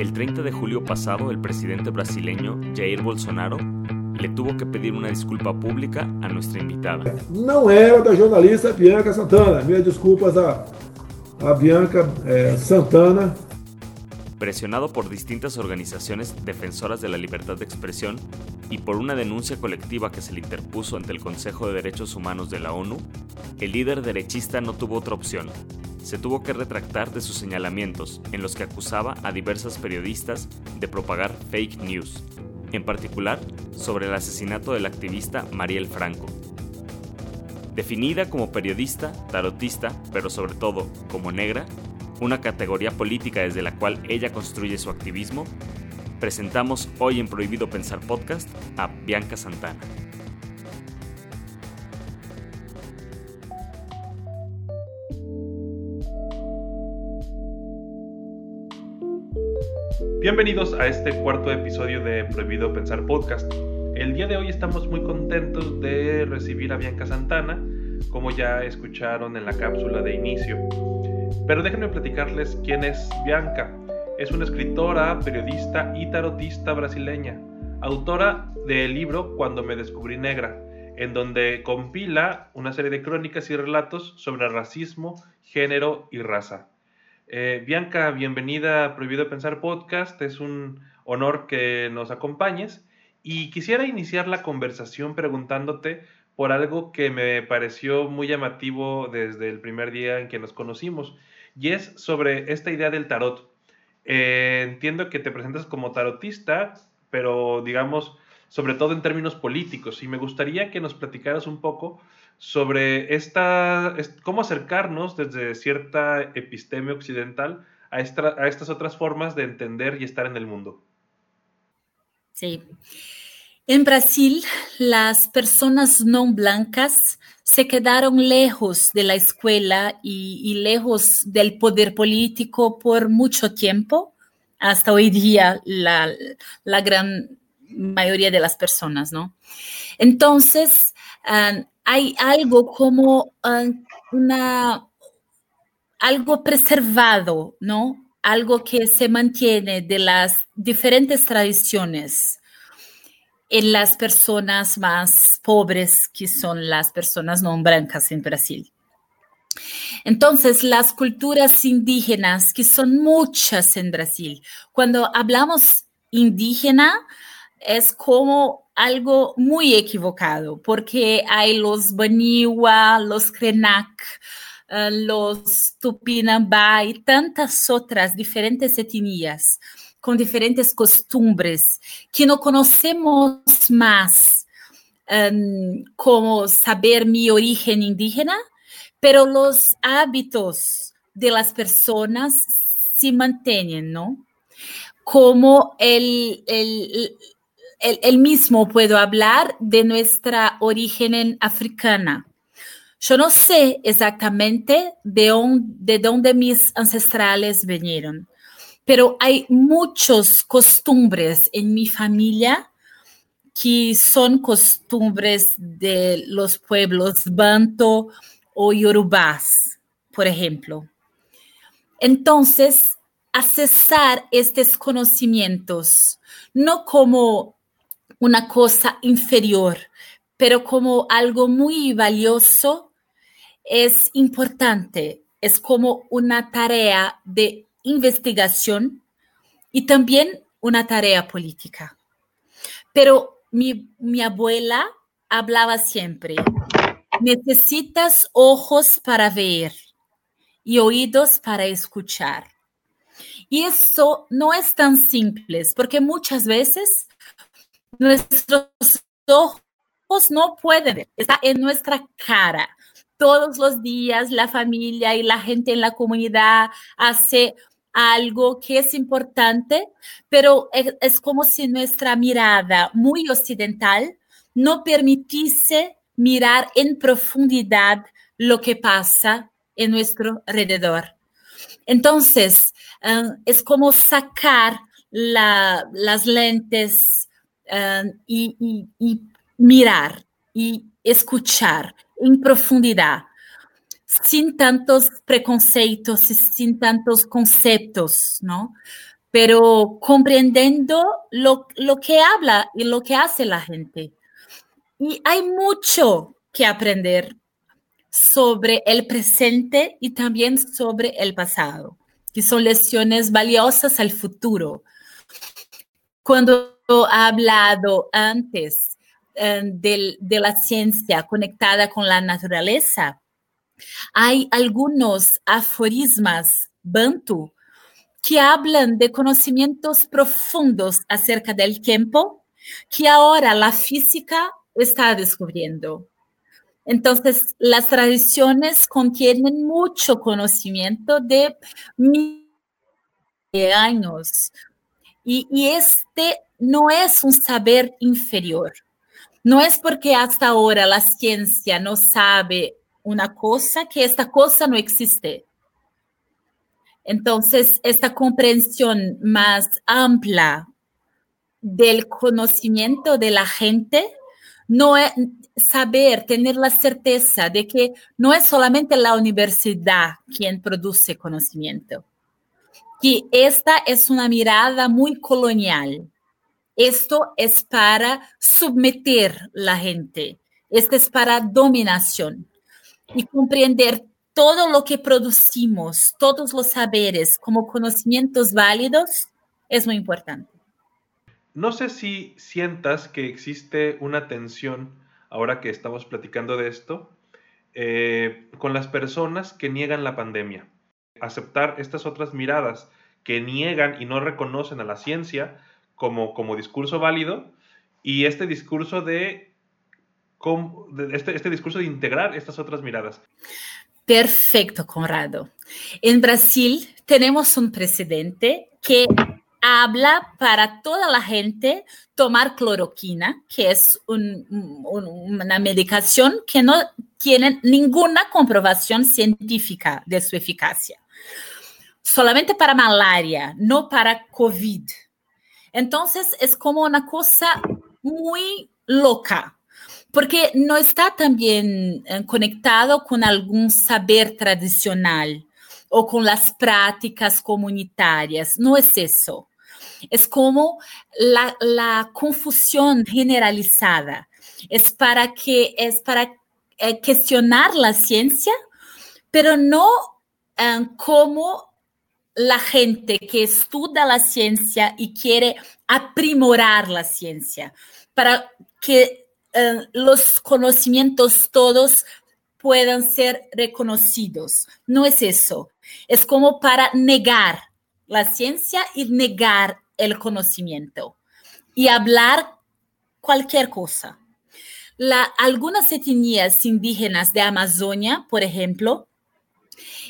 El 30 de julio pasado, el presidente brasileño Jair Bolsonaro le tuvo que pedir una disculpa pública a nuestra invitada. No era la jornalista Bianca Santana. Mis disculpas a, a Bianca eh, Santana. Presionado por distintas organizaciones defensoras de la libertad de expresión y por una denuncia colectiva que se le interpuso ante el Consejo de Derechos Humanos de la ONU, el líder derechista no tuvo otra opción. Se tuvo que retractar de sus señalamientos en los que acusaba a diversas periodistas de propagar fake news, en particular sobre el asesinato del activista Mariel Franco. Definida como periodista, tarotista, pero sobre todo como negra, una categoría política desde la cual ella construye su activismo, presentamos hoy en Prohibido Pensar Podcast a Bianca Santana. Bienvenidos a este cuarto episodio de Prohibido Pensar Podcast. El día de hoy estamos muy contentos de recibir a Bianca Santana, como ya escucharon en la cápsula de inicio. Pero déjenme platicarles quién es Bianca. Es una escritora, periodista y tarotista brasileña, autora del libro Cuando me descubrí negra, en donde compila una serie de crónicas y relatos sobre racismo, género y raza. Eh, Bianca, bienvenida a Prohibido Pensar Podcast. Es un honor que nos acompañes. Y quisiera iniciar la conversación preguntándote por algo que me pareció muy llamativo desde el primer día en que nos conocimos, y es sobre esta idea del tarot. Eh, entiendo que te presentas como tarotista, pero digamos, sobre todo en términos políticos, y me gustaría que nos platicaras un poco sobre esta, cómo acercarnos desde cierta episteme occidental a, a estas otras formas de entender y estar en el mundo. Sí. En Brasil, las personas no blancas se quedaron lejos de la escuela y, lejos del poder político por mucho tiempo, hasta hoy día la, gran mayoría de las personas, ¿no? Entonces, ah, hay algo como ah, una, algo preservado, ¿no? Algo que se mantiene de las diferentes tradiciones en las personas más pobres, que son las personas no blancas en Brasil. Entonces, las culturas indígenas, que son muchas en Brasil, cuando hablamos indígena, es como algo muy equivocado, porque hay los Baniwa, los Krenak, eh, los Tupinambá y tantas otras diferentes etnias con diferentes costumbres que no conocemos más um, como saber mi origen indígena, pero los hábitos de las personas se mantienen, ¿no? Como el, el, el, mismo puedo hablar de nuestra origen africana. Yo no sé exactamente de, de dónde mis ancestrales vinieron, pero hay muchas costumbres en mi familia que son costumbres de los pueblos banto o yorubás, por ejemplo. Entonces, accesar estos conocimientos no como una cosa inferior, pero como algo muy valioso, es importante. Es como una tarea de investigación y también una tarea política. Pero mi, abuela hablaba siempre, necesitas ojos para ver y oídos para escuchar. Y eso no es tan simple, porque muchas veces nuestros ojos no pueden ver, está en nuestra cara. Todos los días la familia y la gente en la comunidad hace algo que es importante, pero es, como si nuestra mirada muy occidental no permitiese mirar en profundidad lo que pasa en nuestro alrededor. Entonces, eh, es como sacar las lentes y mirar y escuchar en profundidad sin tantos preconceitos y sin tantos conceptos, ¿no? pero comprendiendo lo, lo que habla y lo que hace la gente. Y hay mucho que aprender sobre el presente y también sobre el pasado, que son lecciones valiosas al futuro. Cuando ha hablado antes eh, de, la ciencia conectada con la naturaleza, hay algunos aforismas bantu que hablan de conocimientos profundos acerca del tiempo que ahora la física está descubriendo. Entonces, las tradiciones contienen mucho conocimiento de de años. Y, este no es un saber inferior. No es porque hasta ahora la ciencia no sabe una cosa que esta cosa no existe. Entonces, esta comprensión más amplia del conocimiento de la gente no es, saber, tener la certeza de que no es solamente la universidad quien produce conocimiento, que esta es una mirada muy colonial. Esto es para someter la gente, esto es para dominación y comprender todo lo que producimos, todos los saberes como conocimientos válidos es muy importante. No sé si sientas que existe una tensión ahora que estamos platicando de esto, eh, con las personas que niegan la pandemia. Aceptar estas otras miradas que niegan y no reconocen a la ciencia como, como discurso válido y este discurso de, este, este discurso de integrar estas otras miradas. Perfecto, Conrado. En Brasil tenemos un presidente que habla para toda la gente tomar cloroquina, que es una medicación que no tiene ninguna comprobación científica de su eficacia. Solamente para malaria, no para COVID. Entonces es como una cosa muy loca, porque no está también eh, conectado con algún saber tradicional o con las prácticas comunitarias. No es eso es como la, confusión generalizada. Es para que es para eh, cuestionar la ciencia, pero no eh, como la gente que estudia la ciencia y quiere aprimorar la ciencia, para que eh, los conocimientos todos puedan ser reconocidos. No es eso. Es como para negar la ciencia y negar el conocimiento y hablar cualquier cosa. La, algunas etnias indígenas de Amazonia, por ejemplo,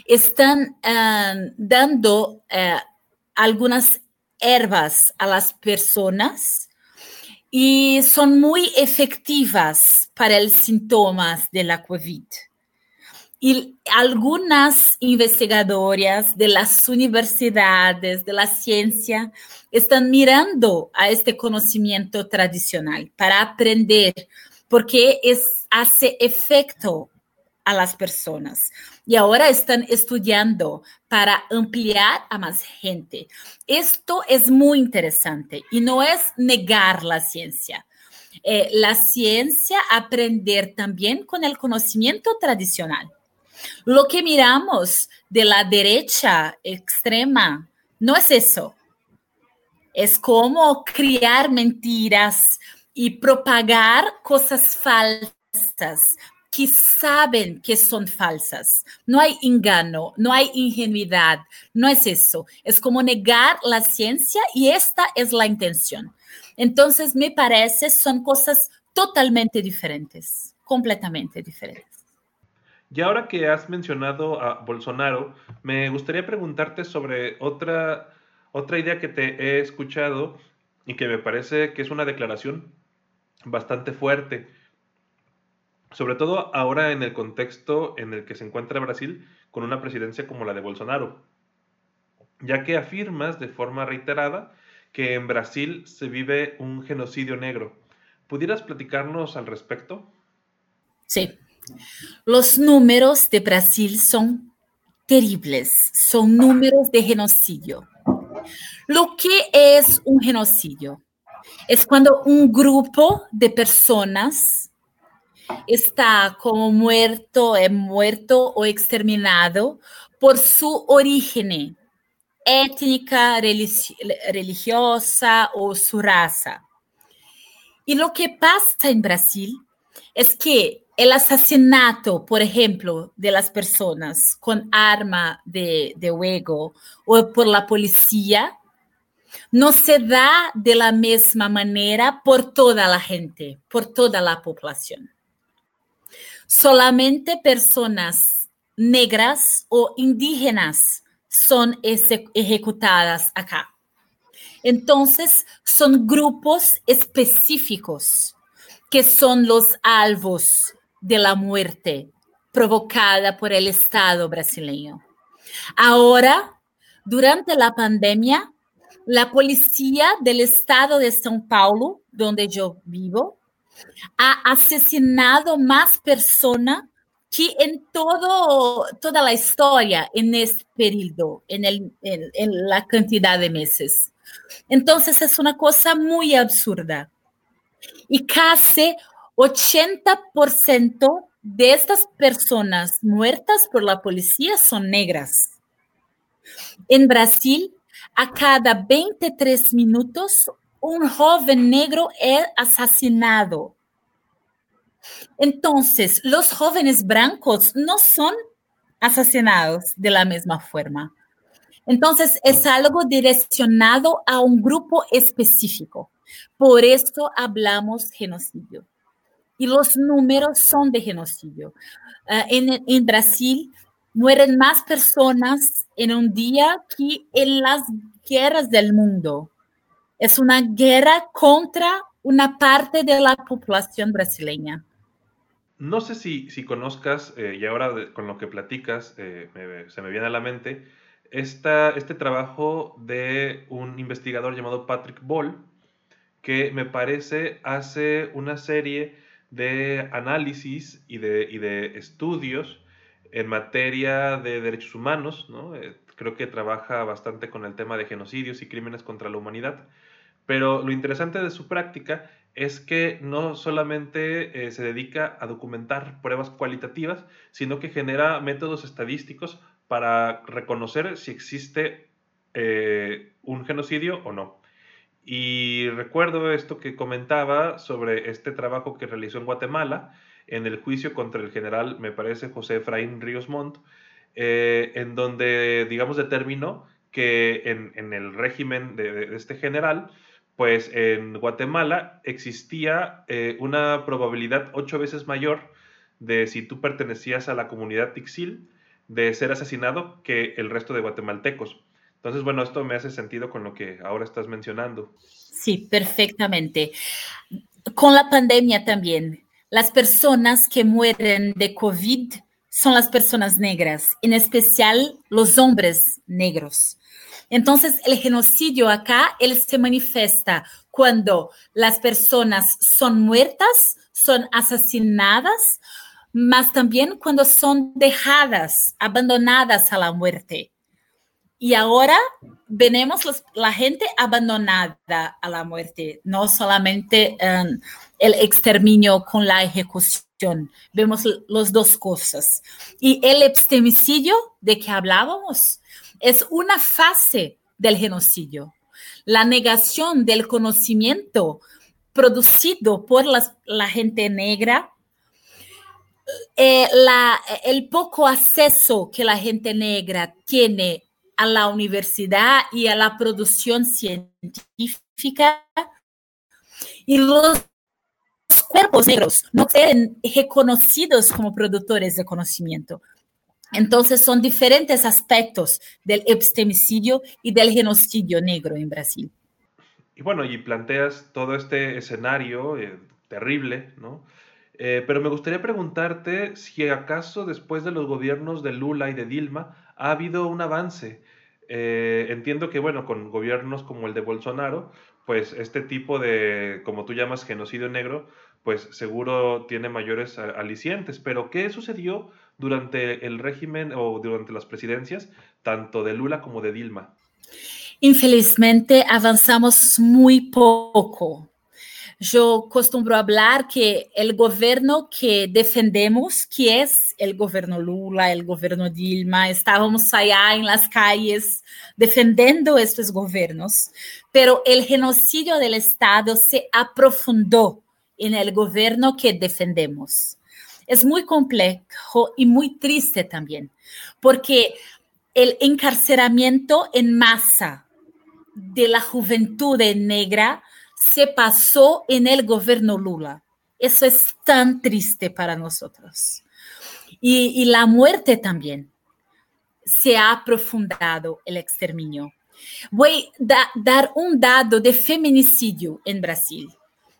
están uh, dando uh, algunas herbas a las personas y son muy efectivas para los síntomas de la COVID. Y algunas investigadoras de las universidades, de la ciencia, están mirando a este conocimiento tradicional para aprender, porque es, hace efecto a las personas. Y ahora están estudiando para ampliar a más gente. Esto es muy interesante y no es negar la ciencia. Eh, la ciencia aprender también con el conocimiento tradicional. Lo que miramos de la derecha extrema no es eso. Es como crear mentiras y propagar cosas falsas que saben que son falsas. No hay engano, no hay ingenuidad, no es eso. Es como negar la ciencia y esta es la intención. Entonces, me parece, son cosas totalmente diferentes, completamente diferentes. Y ahora que has mencionado a Bolsonaro, me gustaría preguntarte sobre otra, otra idea que te he escuchado y que me parece que es una declaración bastante fuerte, sobre todo ahora en el contexto en el que se encuentra Brasil con una presidencia como la de Bolsonaro, ya que afirmas de forma reiterada que en Brasil se vive un genocidio negro. ¿Pudieras platicarnos al respecto? Sí. Los números de Brasil son terribles, son números de genocidio. Lo que es un genocidio es cuando un grupo de personas está como muerto, es muerto o exterminado por su origen étnica, religiosa o su raza. Y lo que pasa en Brasil es que el asesinato, por ejemplo, de las personas con arma de, de o por la policía, no se da de la misma manera por toda la gente, por toda la población. Solamente personas negras o indígenas son ejecutadas acá. Entonces, son grupos específicos que son los alvos de la muerte provocada por el Estado brasileño. Ahora, durante la pandemia, la policía del Estado de São Paulo, donde yo vivo, ha asesinado más personas que en todo, toda la historia en este periodo, en, en, la cantidad de meses. Entonces es una cosa muy absurda. Y casi 80% de estas personas muertas por la policía son negras. En Brasil, a cada 23 minutos, un joven negro es asesinado entonces, los jóvenes blancos no son asesinados de la misma forma. Entonces, es algo direccionado a un grupo específico. Por eso hablamos genocidio. Y los números son de genocidio. Ah, en, en Brasil mueren más personas en un día que en las guerras del mundo. Es una guerra contra una parte de la población brasileña. No sé si, conozcas, eh, y ahora con lo que platicas eh, se me viene a la mente, este trabajo de un investigador llamado Patrick Ball, que me parece hace una serie de análisis y de, estudios en materia de derechos humanos, ¿no? Eh, creo que trabaja bastante con el tema de genocidios y crímenes contra la humanidad, pero lo interesante de su práctica es que no solamente eh, se dedica a documentar pruebas cualitativas, sino que genera métodos estadísticos para reconocer si existe eh, un genocidio o no. Y recuerdo esto que comentaba sobre este trabajo que realizó en Guatemala, en el juicio contra el general, me parece, José Efraín Ríos Montt, eh, en donde, digamos, determinó que en, el régimen de este general, pues en Guatemala existía eh, una probabilidad ocho veces mayor de si tú pertenecías a la comunidad Tixil de ser asesinado que el resto de guatemaltecos. Entonces, bueno, esto me hace sentido con lo que ahora estás mencionando. Sí, perfectamente. Con la pandemia también, las personas que mueren de COVID son las personas negras, en especial los hombres negros. Entonces, el genocidio acá, él se manifiesta cuando las personas son muertas, son asesinadas, mas también cuando son dejadas, abandonadas a la muerte. Y ahora venemos la gente abandonada a la muerte, no solamente um, el exterminio con la ejecución. Vemos las dos cosas. Y el epistemicidio de que hablábamos, es una fase del genocidio. La negación del conocimiento producido por la gente negra, eh, el poco acceso que la gente negra tiene a la universidad y a la producción científica y los cuerpos negros no ser reconocidos como productores de conocimiento. Entonces son diferentes aspectos del epistemicidio y del genocidio negro en Brasil. Y bueno, y planteas todo este escenario eh, terrible, ¿no? Eh, pero me gustaría preguntarte si acaso después de los gobiernos de Lula y de Dilma ha habido un avance. Eh, entiendo que, bueno, con gobiernos como el de Bolsonaro, pues este tipo de, como tú llamas, genocidio negro, pues seguro tiene mayores alicientes. Pero ¿qué sucedió durante el régimen o durante las presidencias, tanto de Lula como de Dilma? Infelizmente, avanzamos muy poco. Yo costumbro hablar que el gobierno que defendemos, que es el gobierno Lula, el gobierno Dilma, estábamos allá en las calles defendiendo estos gobiernos, pero el genocidio del Estado se aprofundó en el gobierno que defendemos. Es muy complejo y muy triste también, porque el encarceramiento en masa de la juventud negra se pasó en el gobierno Lula. Eso es tan triste para nosotros. Y, la muerte también. Se ha aprofundado el exterminio. Voy a dar un dado de feminicidio en Brasil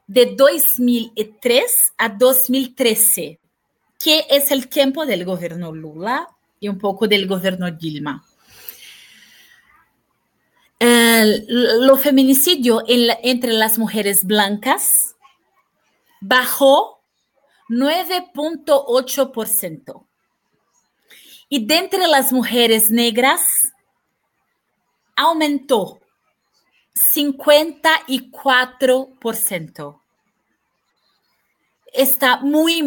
de 2003 a 2013, que es el tiempo del gobierno Lula y un poco del gobierno Dilma lo feminicidio entre las mujeres blancas bajó 9.8%. Y de entre las mujeres negras aumentó 54%. Está muy,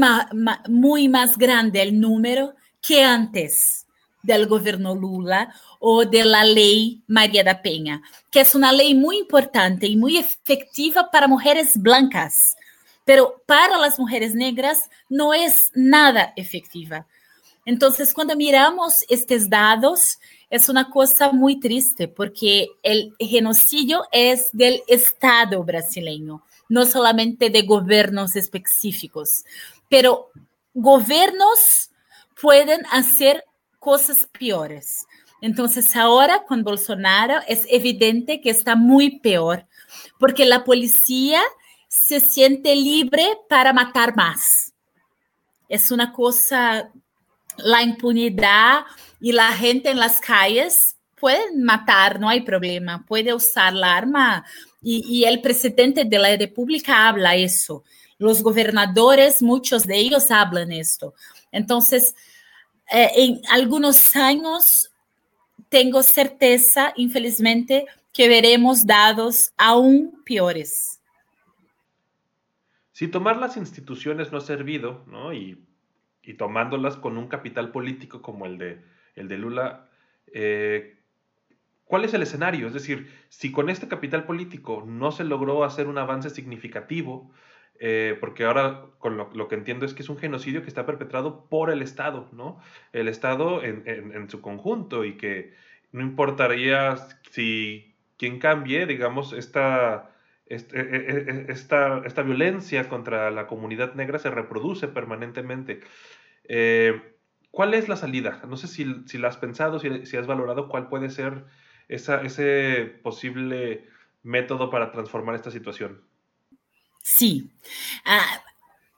muy más grande el número que antes del gobierno Lula o de la ley María da Peña, que es una ley muy importante y muy efectiva para mujeres blancas, pero para las mujeres negras no es nada efectiva. Entonces, cuando miramos estos dados, es una cosa muy triste porque el genocidio es del Estado brasileño, no solamente de gobiernos específicos, pero gobiernos pueden hacer cosas peores. Entonces ahora con Bolsonaro es evidente que está muy peor, porque la policía se siente libre para matar más. Es una cosa, la impunidad y la gente en las calles pueden matar, no hay problema, puede usar la arma y, y el presidente de la República habla eso. Los gobernadores, muchos de ellos hablan esto. Entonces, eh, en algunos años tengo certeza, infelizmente, que veremos dados aún peores. Si tomar las instituciones no ha servido, ¿no? Y, tomándolas con un capital político como el de, el de Lula, eh, ¿cuál es el escenario? Es decir, si con este capital político no se logró hacer un avance significativo, eh, porque ahora con lo, que entiendo es que es un genocidio que está perpetrado por el Estado, ¿no? El Estado en, su conjunto y que no importaría si quien cambie, digamos, esta, e, e, e, esta, esta, violencia contra la comunidad negra se reproduce permanentemente. Eh, ¿Cuál es la salida? No sé si, si la has pensado, si, has valorado cuál puede ser ese posible método para transformar esta situación. Sí. Ah,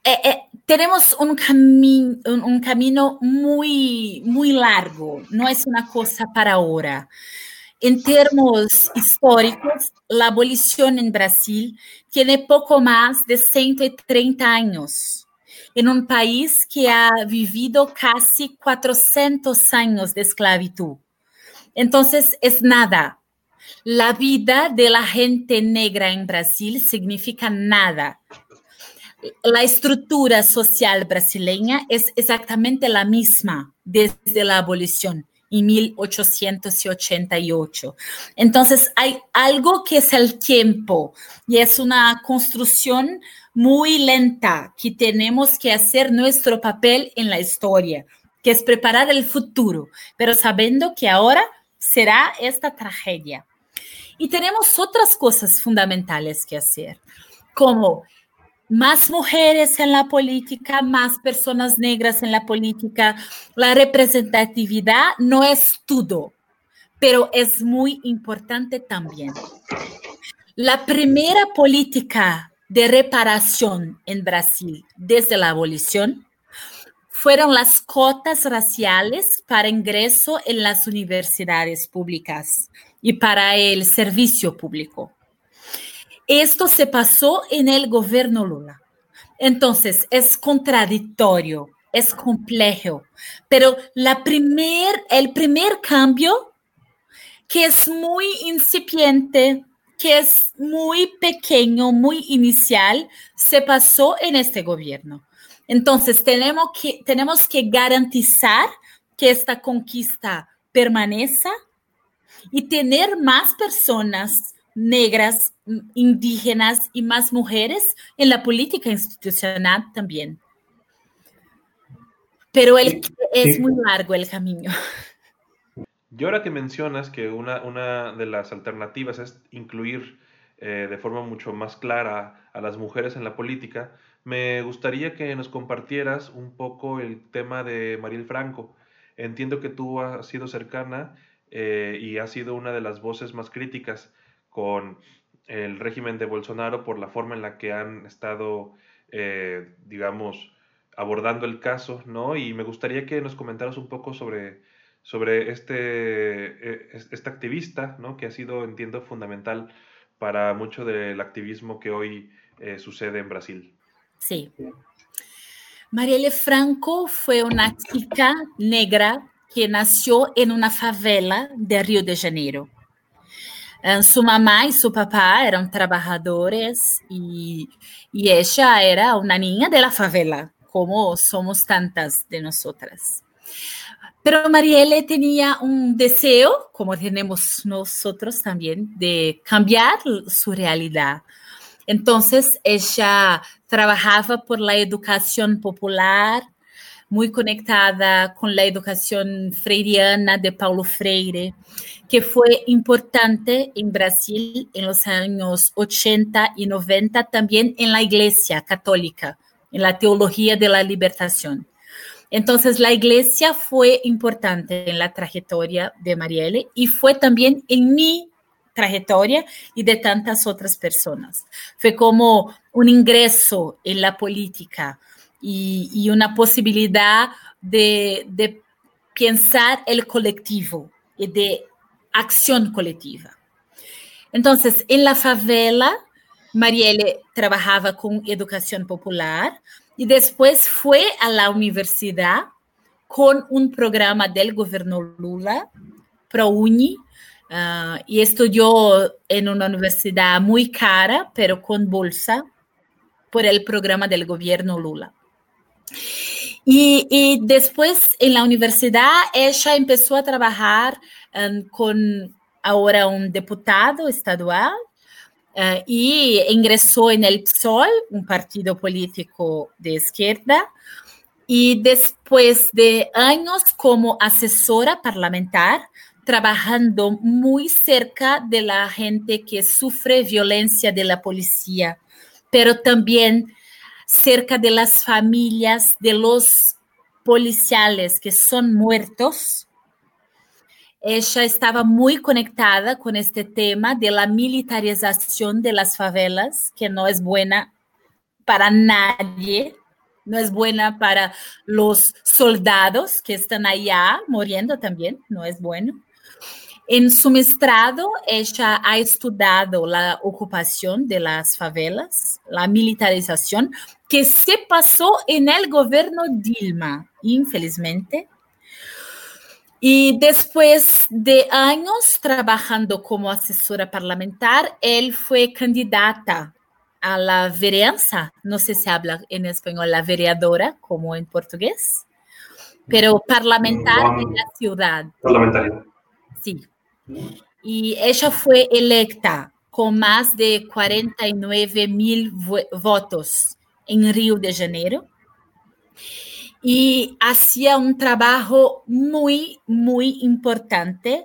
eh, eh, tenemos un, cami un, camino muy, muy largo, no es una cosa para ahora. En términos históricos, la abolición en Brasil tiene poco más de 130 años, en un país que ha vivido casi 400 años de esclavitud. Entonces, es nada la vida de la gente negra en Brasil significa nada. La estructura social brasileña es exactamente la misma desde la abolición en 1888. Entonces hay algo que es el tiempo y es una construcción muy lenta que tenemos que hacer nuestro papel en la historia, que es preparar el futuro, pero sabiendo que ahora será esta tragedia. Y tenemos otras cosas fundamentales que hacer, como más mujeres en la política, más personas negras en la política. La representatividad no es todo, pero es muy importante también. La primera política de reparación en Brasil desde la abolición fueron las cotas raciales para ingreso en las universidades públicas y para el servicio público. Esto se pasó en el gobierno Lula. Entonces, es contradictorio, es complejo, pero la primer, el primer cambio que es muy incipiente, que es muy pequeño, muy inicial, se pasó en este gobierno. Entonces, tenemos que, tenemos que garantizar que esta conquista permanezca y tener más personas negras, indígenas y más mujeres en la política institucional también. Pero el, es muy largo el camino. Y ahora que mencionas que una, una de las alternativas es incluir eh, de forma mucho más clara a las mujeres en la política, me gustaría que nos compartieras un poco el tema de Mariel Franco. Entiendo que tú has sido cercana eh, y has sido una de las voces más críticas con el régimen de Bolsonaro por la forma en la que han estado, eh, digamos, abordando el caso, ¿no? Y me gustaría que nos comentaras un poco sobre sobre este, este activista, ¿no? que ha sido, entiendo, fundamental para mucho del activismo que hoy eh, sucede en Brasil. Sí. Marielle Franco fue una chica negra que nació en una favela de Río de Janeiro. Eh, su mamá y su papá eran trabajadores y, y ella era una niña de la favela, como somos tantas de nosotras. Pero Marielle tenía un deseo, como tenemos nosotros también, de cambiar su realidad. Entonces, ella trabajaba por la educación popular, muy conectada con la educación freiriana de Paulo Freire, que fue importante en Brasil en los años 80 y 90, también en la Iglesia Católica, en la teología de la libertación. Entonces, la iglesia fue importante en la trayectoria de Marielle y fue también en mi trayectoria y de tantas otras personas. Fue como un ingreso en la política y, una posibilidad de, pensar el colectivo y de acción colectiva. Entonces, en la favela, Marielle trabajaba con educación popular, y después fue a la universidad con un programa del gobierno Lula, ProUni, uh, y estudió en una universidad muy cara, pero con bolsa, por el programa del gobierno Lula. Y, y después en la universidad ella empezó a trabajar um, con ahora un diputado estadual Uh, y ingresó en el PSOL, un partido político de izquierda, y después de años como asesora parlamentar, trabajando muy cerca de la gente que sufre violencia de la policía, pero también cerca de las familias de los policiales que son muertos ella estaba muy conectada con este tema de la militarización de las favelas, que no es buena para nadie, no es buena para los soldados que están allá muriendo también, no es bueno. En su mestrado, ella ha estudiado la ocupación de las favelas, la militarización, que se pasó en el gobierno Dilma, infelizmente y después de años trabajando como asesora parlamentar, él fue candidata a la vereanza, no sé si habla en español la vereadora como en portugués, pero parlamentar de la ciudad. Parlamentaria. Sí. Y ella fue electa con más de 49 mil votos en Río de Janeiro y hacía un trabajo muy, muy importante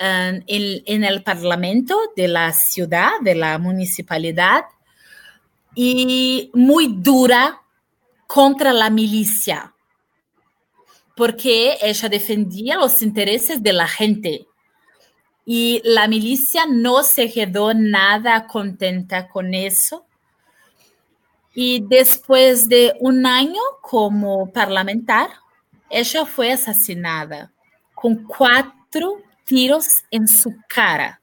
um, en, en, el Parlamento de la ciudad, de la municipalidad, y muy dura contra la milicia, porque ella defendía los intereses de la gente. Y la milicia no se quedó nada contenta con eso y después de un año como parlamentar, ella fue asesinada con cuatro tiros en su cara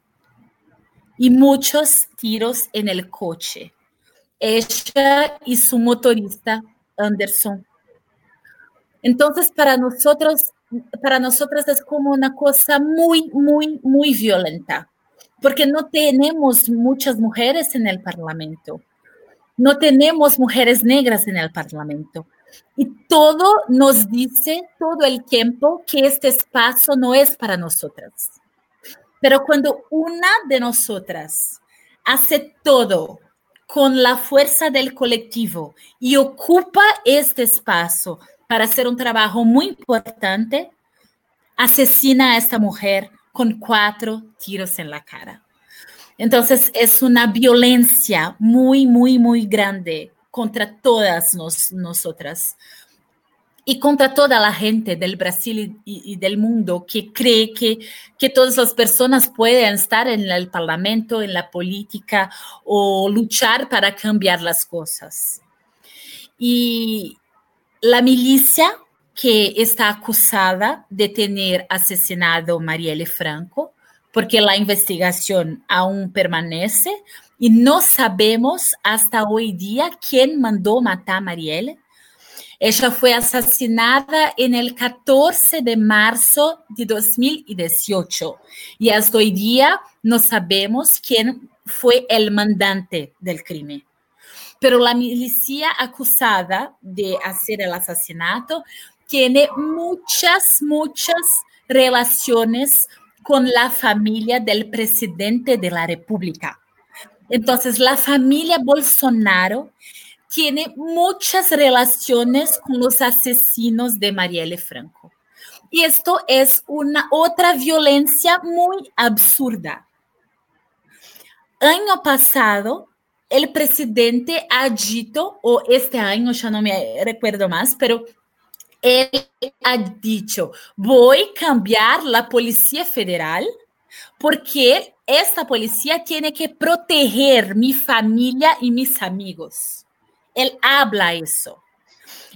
y muchos tiros en el coche. Ella y su motorista, Anderson. Entonces, para nosotros para nosotras es como una cosa muy, muy, muy violenta, porque no tenemos muchas mujeres en el Parlamento, no tenemos mujeres negras en el Parlamento. Y todo nos dice todo el tiempo que este espacio no es para nosotras. Pero cuando una de nosotras hace todo con la fuerza del colectivo y ocupa este espacio para hacer un trabajo muy importante, asesina a esta mujer con cuatro tiros en la cara. Entonces es una violencia muy, muy, muy grande contra todas nosotras y contra toda la gente del Brasil y, del mundo que cree que, que todas las personas pueden estar en el parlamento, en la política o luchar para cambiar las cosas. Y la milicia que está acusada de tener asesinado a Marielle Franco, porque la investigación aún permanece y no sabemos hasta hoy día quién mandó matar a Marielle ella fue asesinada en el 14 de marzo de 2018 y hasta hoy día no sabemos quién fue el mandante del crimen. Pero la milicia acusada de hacer el asesinato tiene muchas, muchas relaciones con la familia del presidente de la República. Entonces, la familia Bolsonaro tiene muchas relaciones con los asesinos de Marielle Franco. Y esto es una otra violencia muy absurda. Año pasado, el presidente ha dicho, o este año ya no me recuerdo más, pero él ha dicho, voy a cambiar la Policía Federal porque esta policía tiene que proteger mi familia y mis amigos. Él habla eso.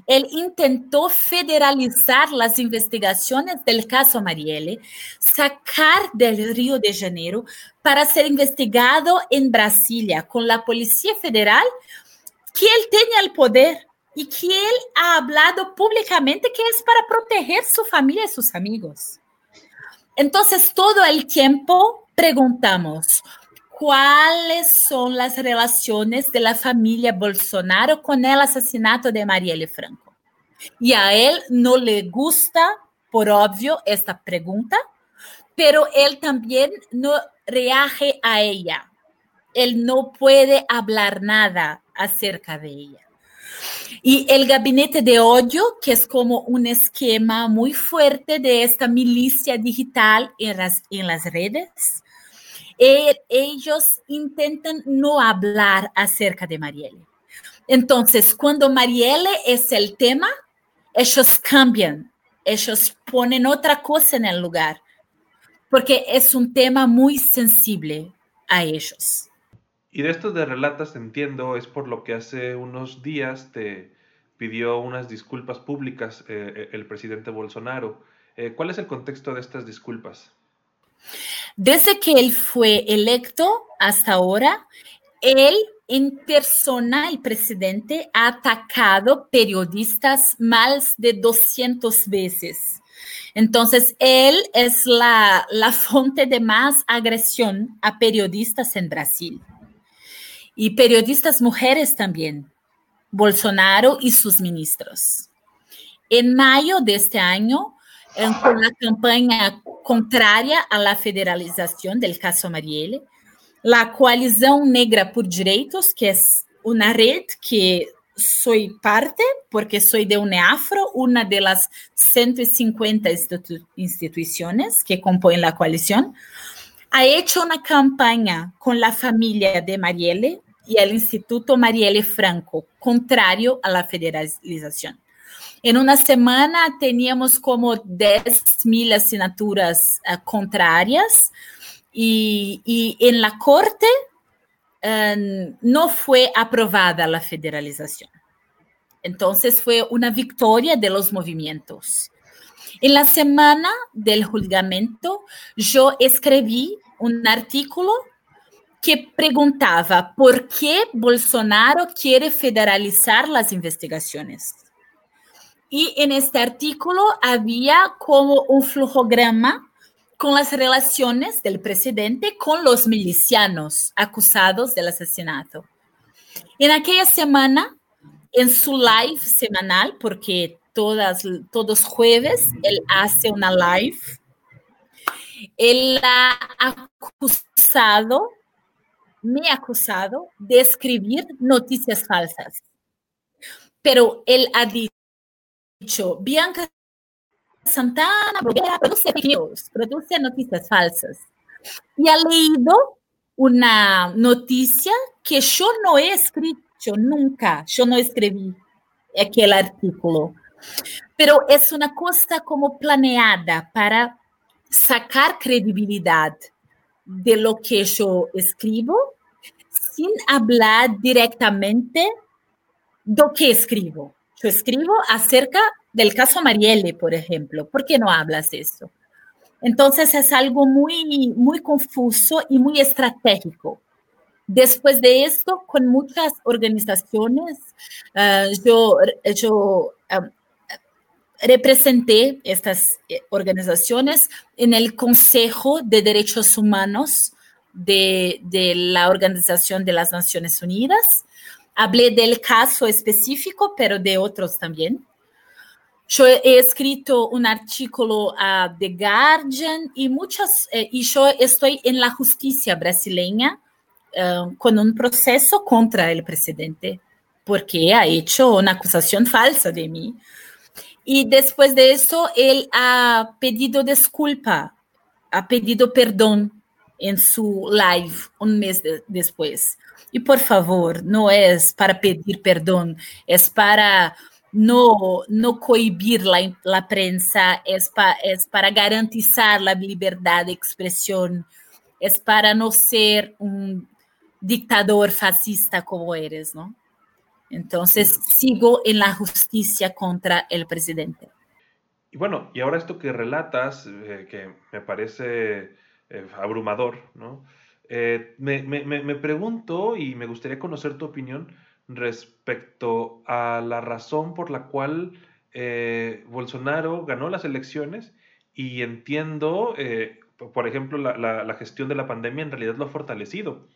Él intentó federalizar las investigaciones del caso Marielle, sacar del Río de Janeiro para ser investigado en Brasilia con la Policía Federal, que él tiene el poder y que él ha hablado públicamente que es para proteger su familia y sus amigos. Entonces, todo el tiempo preguntamos, cuáles son las relaciones de la familia Bolsonaro con el asesinato de Marielle Franco. Y a él no le gusta, por obvio, esta pregunta, pero él también no reage a ella. Él no puede hablar nada acerca de ella. Y el gabinete de odio, que es como un esquema muy fuerte de esta milicia digital en las, en las redes, ellos intentan no hablar acerca de Marielle. Entonces, cuando Marielle es el tema, ellos cambian, ellos ponen otra cosa en el lugar, porque es un tema muy sensible a ellos. Y de esto de relatas entiendo, es por lo que hace unos días te pidió unas disculpas públicas eh, el presidente Bolsonaro. Eh, ¿Cuál es el contexto de estas disculpas? Desde que él fue electo hasta ahora, él en persona, el presidente, ha atacado periodistas más de 200 veces. Entonces, él es la, la fuente de más agresión a periodistas en Brasil. Y periodistas mujeres también, Bolsonaro y sus ministros. En mayo de este año, con la campaña contraria a la federalización del caso Marielle, la Coalición Negra por Direitos, que es una red que soy parte, porque soy de UNEAFRO, una de las 150 instituciones que componen la coalición, ha hecho una campaña con la familia de Marielle y el Instituto Marielle Franco, contrario a la federalización. En una semana teníamos como 10 mil asignaturas uh, contrarias y, en la Corte uh, no fue aprobada la federalización. Entonces fue una victoria de los movimientos. En la semana del juzgamento, yo escribí un artículo que preguntaba por qué Bolsonaro quiere federalizar las investigaciones. Y en este artículo había como un flujograma con las relaciones del presidente con los milicianos acusados del asesinato. En aquella semana, en su live semanal, porque todas, todos jueves él hace una live, él ha acusado, me ha acusado de escribir noticias falsas. Pero él ha dicho, Bianca Santana produce produce noticias falsas. Y ha leído una noticia que yo no he escrito nunca, yo no escribí aquel artículo. Pero es una cosa como planeada para sacar credibilidad de lo que yo escribo sin hablar directamente de lo que escribo. Yo escribo acerca del caso Marielle, por ejemplo. ¿Por qué no hablas de eso? Entonces es algo muy, muy confuso y muy estratégico. Después de esto, con muchas organizaciones, uh, yo, representé estas eh, organizaciones en el Consejo de Derechos Humanos de, de, la Organización de las Naciones Unidas. Hablé del caso específico, pero de otros también. Yo he escrito un artículo a The Guardian y muchas, eh, y yo estoy en la justicia brasileña uh, con un proceso contra el presidente porque ha hecho una acusación falsa de mí. Y después de eso, él ha pedido disculpa, ha pedido perdón en su live un mes de, después. Y por favor, no es para pedir perdón, es para no, no cohibir la, la prensa, es, pa, para garantizar la libertad de expresión, es para no ser un dictador fascista como eres, ¿no? Entonces, sigo en la justicia contra el presidente. Y bueno, y ahora esto que relatas, eh, que me parece eh, abrumador, ¿no? Eh, me, me, me, pregunto y me gustaría conocer tu opinión respecto a la razón por la cual Bolsonaro ganó las elecciones y entiendo, por ejemplo, la, la, la gestión de la pandemia en realidad lo ha fortalecido.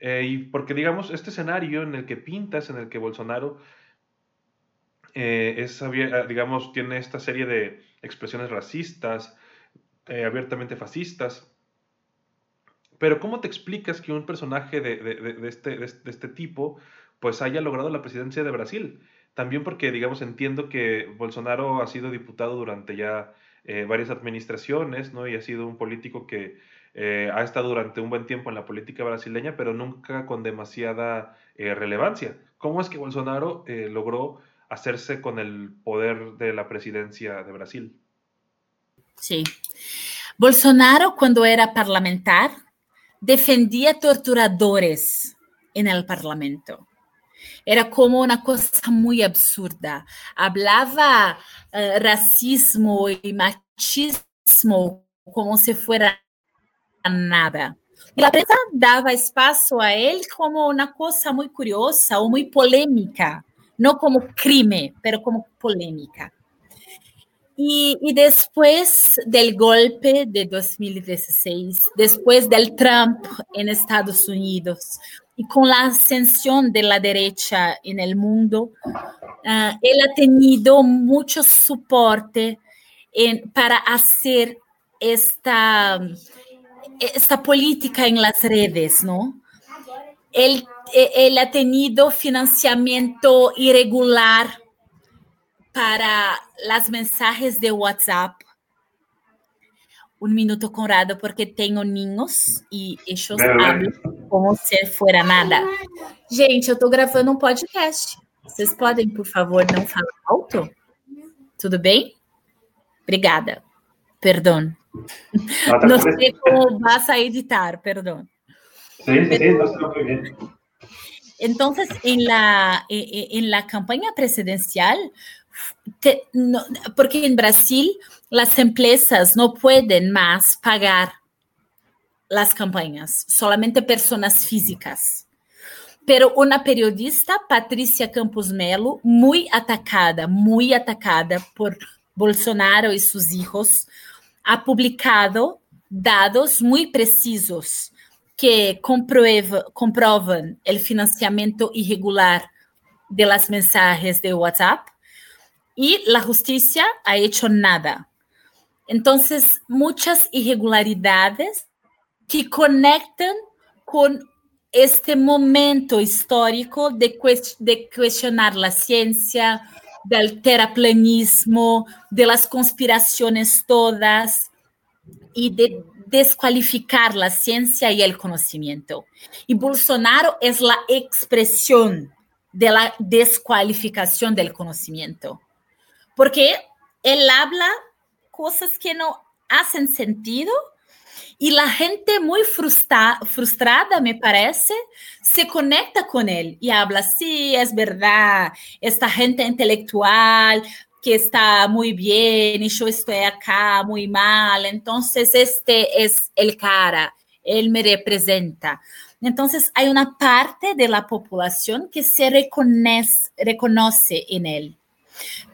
Eh, y porque, digamos, este escenario en el que pintas, en el que Bolsonaro eh, es, ah, digamos, tiene esta serie de expresiones racistas, eh, abiertamente fascistas, pero ¿cómo te explicas que un personaje de, de, este, de, este, tipo pues haya logrado la presidencia de Brasil? También porque, digamos, entiendo que Bolsonaro ha sido diputado durante ya varias administraciones, ¿no? Y ha sido un político que eh, ha estado durante un buen tiempo en la política brasileña, pero nunca con demasiada eh, relevancia. ¿Cómo es que Bolsonaro eh, logró hacerse con el poder de la presidencia de Brasil? Sí. Bolsonaro, cuando era parlamentar, defendía torturadores en el parlamento. Era como una cosa muy absurda. Hablaba uh, racismo y machismo como si fuera nada. Y la prensa daba espacio a él como una cosa muy curiosa o muy polémica, no como crimen, pero como polémica. Y, después del golpe de 2016, después del Trump en Estados Unidos y con la ascensión de la derecha en el mundo, uh, él ha tenido mucho soporte en, para hacer esta esta política en las redes, ¿no? Él, él ha tenido financiamiento irregular para las mensajes de WhatsApp. Un minuto, Conrado, porque tengo niños e eles hablam como se fuera nada. Gente, eu estou gravando um podcast. Vocês podem, por favor, não falar alto? Tudo bem? Obrigada. Perdão. no sé cómo vas a editar, perdón. Sí, sí, sí, no se. Entonces, en la, en la campaña presidencial, te, no, porque en Brasil las empresas no pueden más pagar las campañas, solamente personas físicas. pero una periodista, Patricia Campos Melo, muy atacada, muy atacada por Bolsonaro y sus hijos, ha publicado dados muy precisos que comprueba, comproban el financiamiento irregular de las mensajes de WhatsApp y la justicia ha hecho nada. Entonces, muchas irregularidades que conectan con este momento histórico de, de cuestionar la ciencia, del terraplanismo, de las conspiraciones todas y de descualificar la ciencia y el conocimiento. Y Bolsonaro es la expresión de la descualificación del conocimiento, porque él habla cosas que no hacen sentido y la gente muy frustra frustrada, me parece, se conecta con él y habla, sí, es verdad, esta gente intelectual que está muy bien y yo estoy acá muy mal, entonces este es el cara, él me representa. Entonces hay una parte de la población que se reconoce, reconoce en él,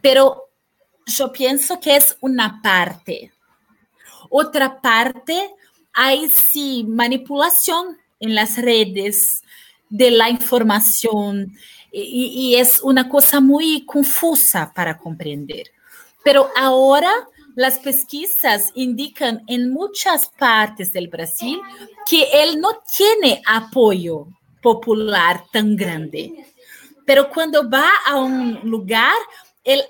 pero yo pienso que es una parte. Otra parte hay sí manipulación en las redes de la información y, y, es una cosa muy confusa para comprender. Pero ahora las pesquisas indican en muchas partes del Brasil que él no tiene apoyo popular tan grande. Pero cuando va a un lugar, él,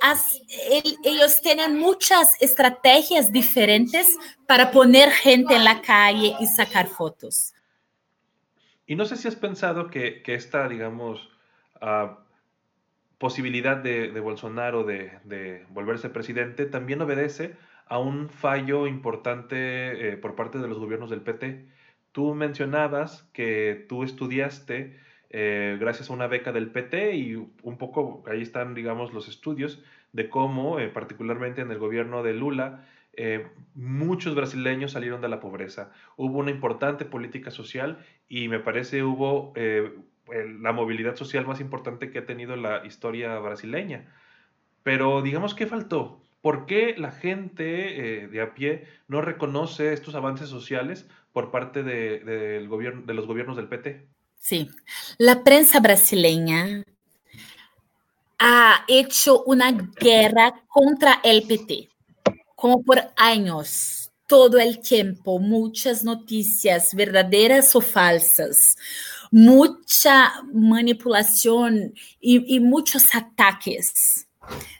él, ellos tienen muchas estrategias diferentes para poner gente en la calle y sacar fotos. Y no sé si has pensado que, que esta, digamos, uh, posibilidad de, de Bolsonaro de, de, volverse presidente también obedece a un fallo importante eh, por parte de los gobiernos del PT. Tú mencionabas que tú estudiaste eh, gracias a una beca del PT y un poco ahí están, digamos, los estudios de cómo, eh, particularmente en el gobierno de Lula, eh, muchos brasileños salieron de la pobreza. Hubo una importante política social y me parece hubo la movilidad social más importante que ha tenido la historia brasileña. Pero digamos, ¿qué faltó? ¿Por qué la gente de a pie no reconoce estos avances sociales por parte gobierno, de los gobiernos del PT? Sí, la prensa brasileña ha hecho una guerra contra el PT, como por años, todo el tiempo, muchas noticias verdaderas o falsas, mucha manipulación y, y muchos ataques.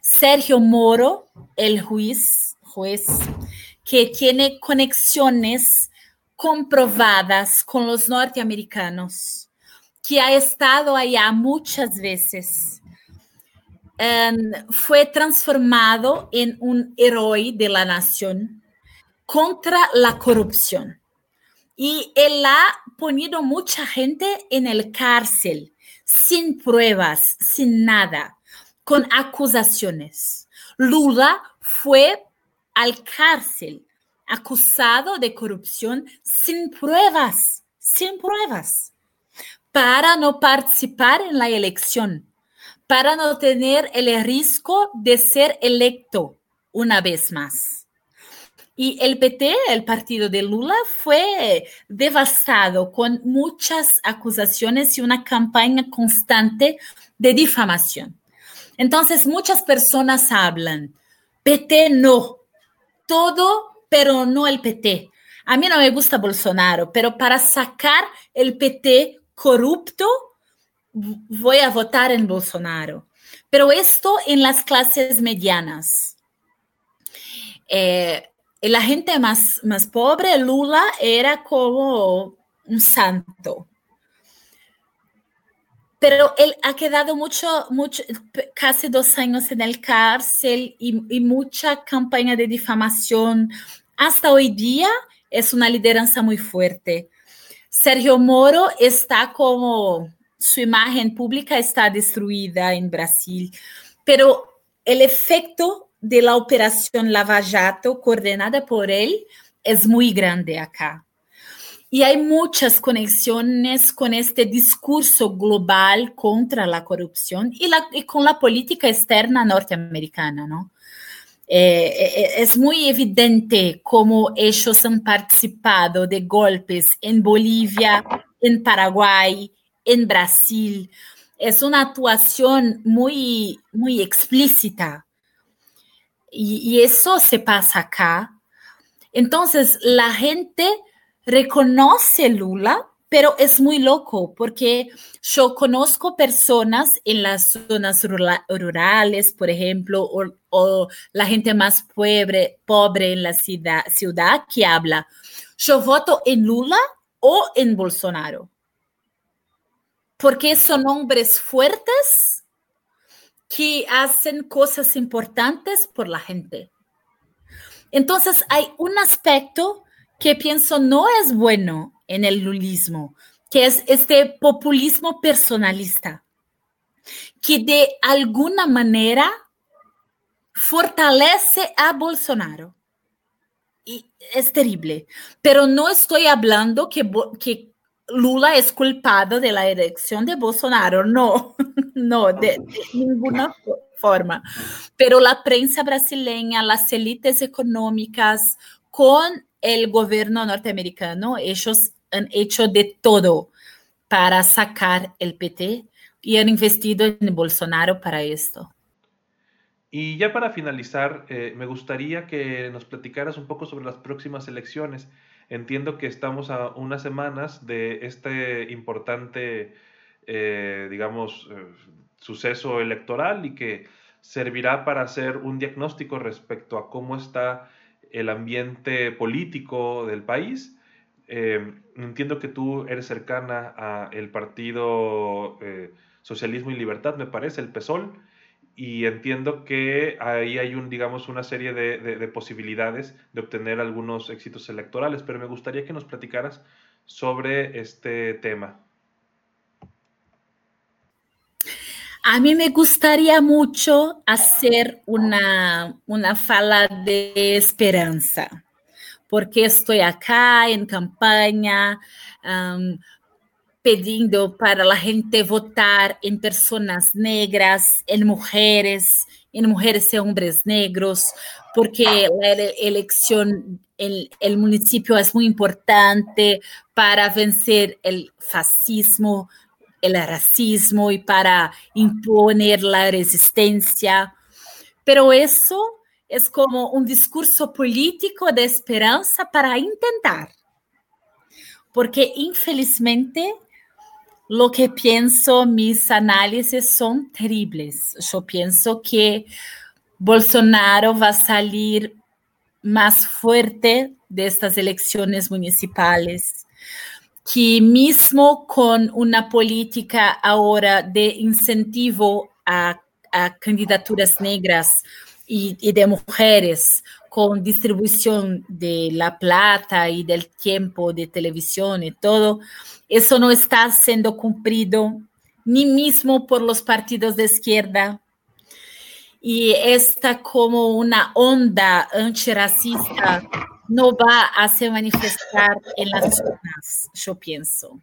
Sergio Moro, el juez, juez que tiene conexiones comprovadas con los norteamericanos que ha estado allá muchas veces, um, fue transformado en un héroe de la nación contra la corrupción. Y él ha ponido mucha gente en el cárcel, sin pruebas, sin nada, con acusaciones. Lula fue al cárcel acusado de corrupción sin pruebas, sin pruebas para no participar en la elección, para no tener el riesgo de ser electo una vez más. Y el PT, el partido de Lula, fue devastado con muchas acusaciones y una campaña constante de difamación. Entonces, muchas personas hablan, PT no, todo, pero no el PT. A mí no me gusta Bolsonaro, pero para sacar el PT corrupto, voy a votar en Bolsonaro. Pero esto en las clases medianas. Eh, la gente más, más pobre, Lula, era como un santo. Pero él ha quedado mucho, mucho, casi dos años en el cárcel y, y mucha campaña de difamación. Hasta hoy día es una lideranza muy fuerte. Sergio Moro está como su imagen pública está destruida en Brasil, pero el efecto de la operación Lava Jato coordinada por él es muy grande acá. y hay muchas conexiones con este discurso global contra la corrupción y, y con la política externa norteamericana, ¿no? Es muy evidente cómo ellos han participado de golpes en Bolivia, en Paraguay, en Brasil. Es una actuación muy, muy explícita. Y, y eso se pasa acá. Entonces, la gente reconoce Lula, pero es muy loco porque yo conozco personas en las zonas rurales, por ejemplo, o, la gente más pobre, pobre en la ciudad, ciudad que habla, yo voto en Lula o en Bolsonaro. Porque son hombres fuertes que hacen cosas importantes por la gente. Entonces hay un aspecto que pienso no es bueno en el lulismo, que es este populismo personalista, que de alguna manera fortalece a Bolsonaro. Y es terrible, pero no estoy hablando que, que Lula es culpado de la elección de Bolsonaro, no, no, de, de ninguna forma. Pero la prensa brasileña, las élites económicas, con el gobierno norteamericano, ellos han hecho de todo para sacar el PT y han investido en Bolsonaro para esto. Y ya para finalizar, eh, me gustaría que nos platicaras un poco sobre las próximas elecciones. Entiendo que estamos a unas semanas de este importante, eh, digamos, eh, suceso electoral y que servirá para hacer un diagnóstico respecto a cómo está el ambiente político del país. Eh, entiendo que tú eres cercana al partido eh, Socialismo y Libertad, me parece, el PSOL, y entiendo que ahí hay un, digamos, una serie de, de posibilidades de obtener algunos éxitos electorales, pero me gustaría que nos platicaras sobre este tema. A mí me gustaría mucho hacer una, una fala de esperanza, porque estoy acá en campaña um, pidiendo para la gente votar en personas negras, en mujeres, en mujeres y hombres negros, porque la elección, el, el municipio es muy importante para vencer el fascismo, el racismo y para imponer la resistencia. Pero eso es como un discurso político de esperanza para intentar. Porque infelizmente lo que pienso, mis análisis son terribles. Yo pienso que Bolsonaro va a salir más fuerte de estas elecciones que mismo con una política ahora de incentivo a, a candidaturas negras y, de mujeres, con distribución de la plata y del tiempo de televisión y todo, eso no está siendo cumplido ni mismo por los partidos de izquierda. Y está como una onda antirracista no va a se manifestar en las zonas, yo pienso.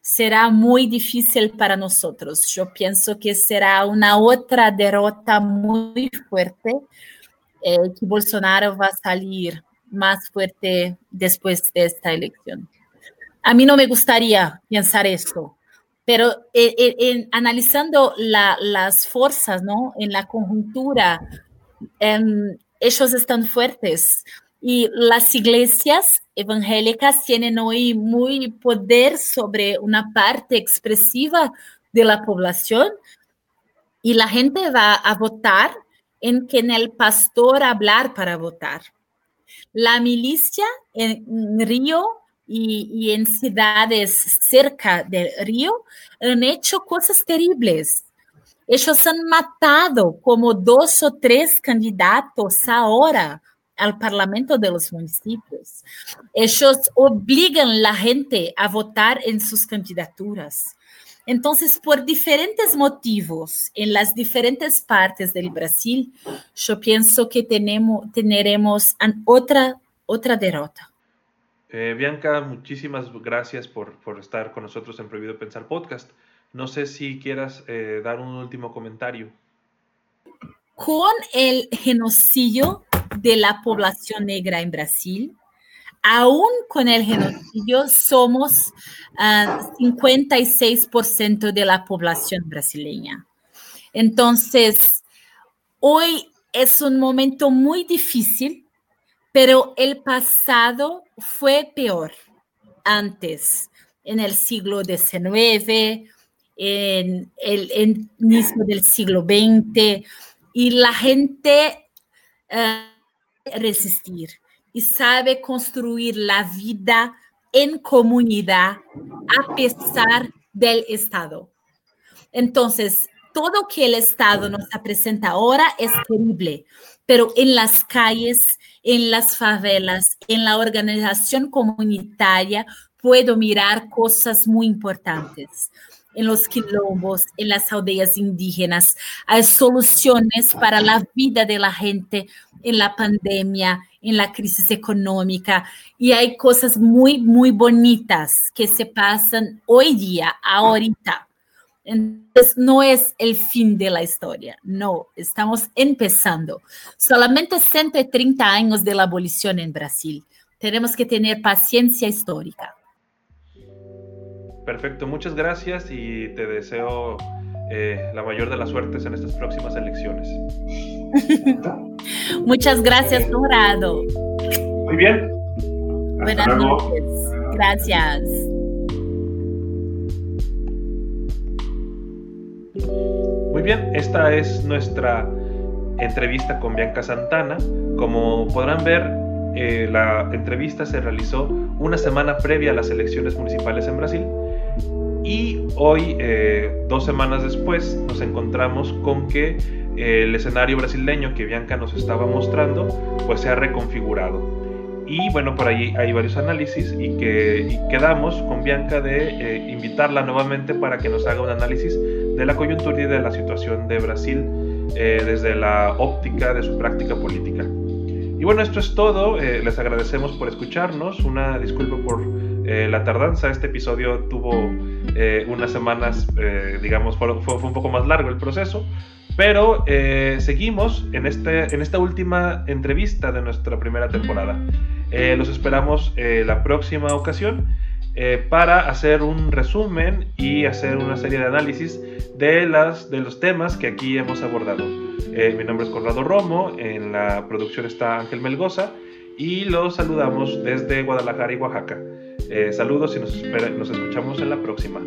Será muy difícil para nosotros. Yo pienso que será una otra derrota muy fuerte, eh, que Bolsonaro va a salir más fuerte después de esta elección. A mí no me gustaría pensar esto, pero eh, eh, analizando la, las fuerzas, ¿no? En la conjuntura, em, ellos están fuertes. Y las iglesias evangélicas tienen hoy muy poder sobre una parte expresiva de la población y la gente va a votar en quien el pastor hablar para votar. La milicia en Río y, y, en ciudades cerca del río han hecho cosas terribles. Ellos han matado como dos o tres candidatos ahora al Parlamento de los municipios. Ellos obligan a la gente a votar en sus candidaturas. Entonces, por diferentes motivos, en las diferentes partes del Brasil, yo pienso que tenemos, tendremos otra, otra derrota. Eh, Bianca, muchísimas gracias por, por, estar con nosotros en Prohibido Pensar Podcast. No sé si quieras eh, dar un último comentario. Con el genocidio de la población negra en Brasil, aún con el genocidio somos uh, ah, 56% de la población brasileña. Entonces, hoy es un momento muy difícil, pero el pasado fue peor antes, en el siglo XIX, en el inicio del siglo XX, y la gente uh, resistir y sabe construir la vida en comunidad a pesar del Estado. Entonces, todo que el Estado nos presenta ahora es terrible, pero en las calles, en las favelas, en la organización comunitaria, puedo mirar cosas muy importantes. En los quilombos, en las aldeas indígenas, hay soluciones para la vida de la gente en la pandemia, en la crisis económica, y hay cosas muy, muy bonitas que se pasan hoy día, ahorita entonces, no es el fin de la historia, no, estamos empezando. Solamente 130 años de la abolición en Brasil. Tenemos que tener paciencia histórica. Perfecto, muchas gracias y te deseo eh, la mayor de las suertes en estas próximas elecciones. muchas gracias, Dorado. Muy bien. Buenas noches. Gracias. Muy bien, esta es nuestra entrevista con Bianca Santana. Como podrán ver, eh, la entrevista se realizó una semana previa a las elecciones municipales en Brasil y hoy, eh, dos semanas después, nos encontramos con que eh, el escenario brasileño que Bianca nos estaba mostrando, pues se ha reconfigurado. Y bueno, por ahí hay varios análisis y que quedamos con Bianca de invitarla nuevamente para que nos haga un análisis de la coyuntura y de la situación de Brasil eh, desde la óptica de su práctica política. Y bueno, esto es todo. Eh, les agradecemos por escucharnos. Una disculpa por eh, la tardanza. Este episodio tuvo unas semanas, digamos, fue, un poco más largo el proceso. Pero seguimos en, este, en esta última entrevista de nuestra primera temporada. los esperamos la próxima ocasión. Eh, para hacer un resumen y hacer una serie de análisis de, las, de los temas que aquí hemos abordado. Eh, mi nombre es Conrado Romo, en la producción está Ángel Melgoza y los saludamos desde Guadalajara y Oaxaca. Eh, saludos y nos, nos escuchamos en la próxima.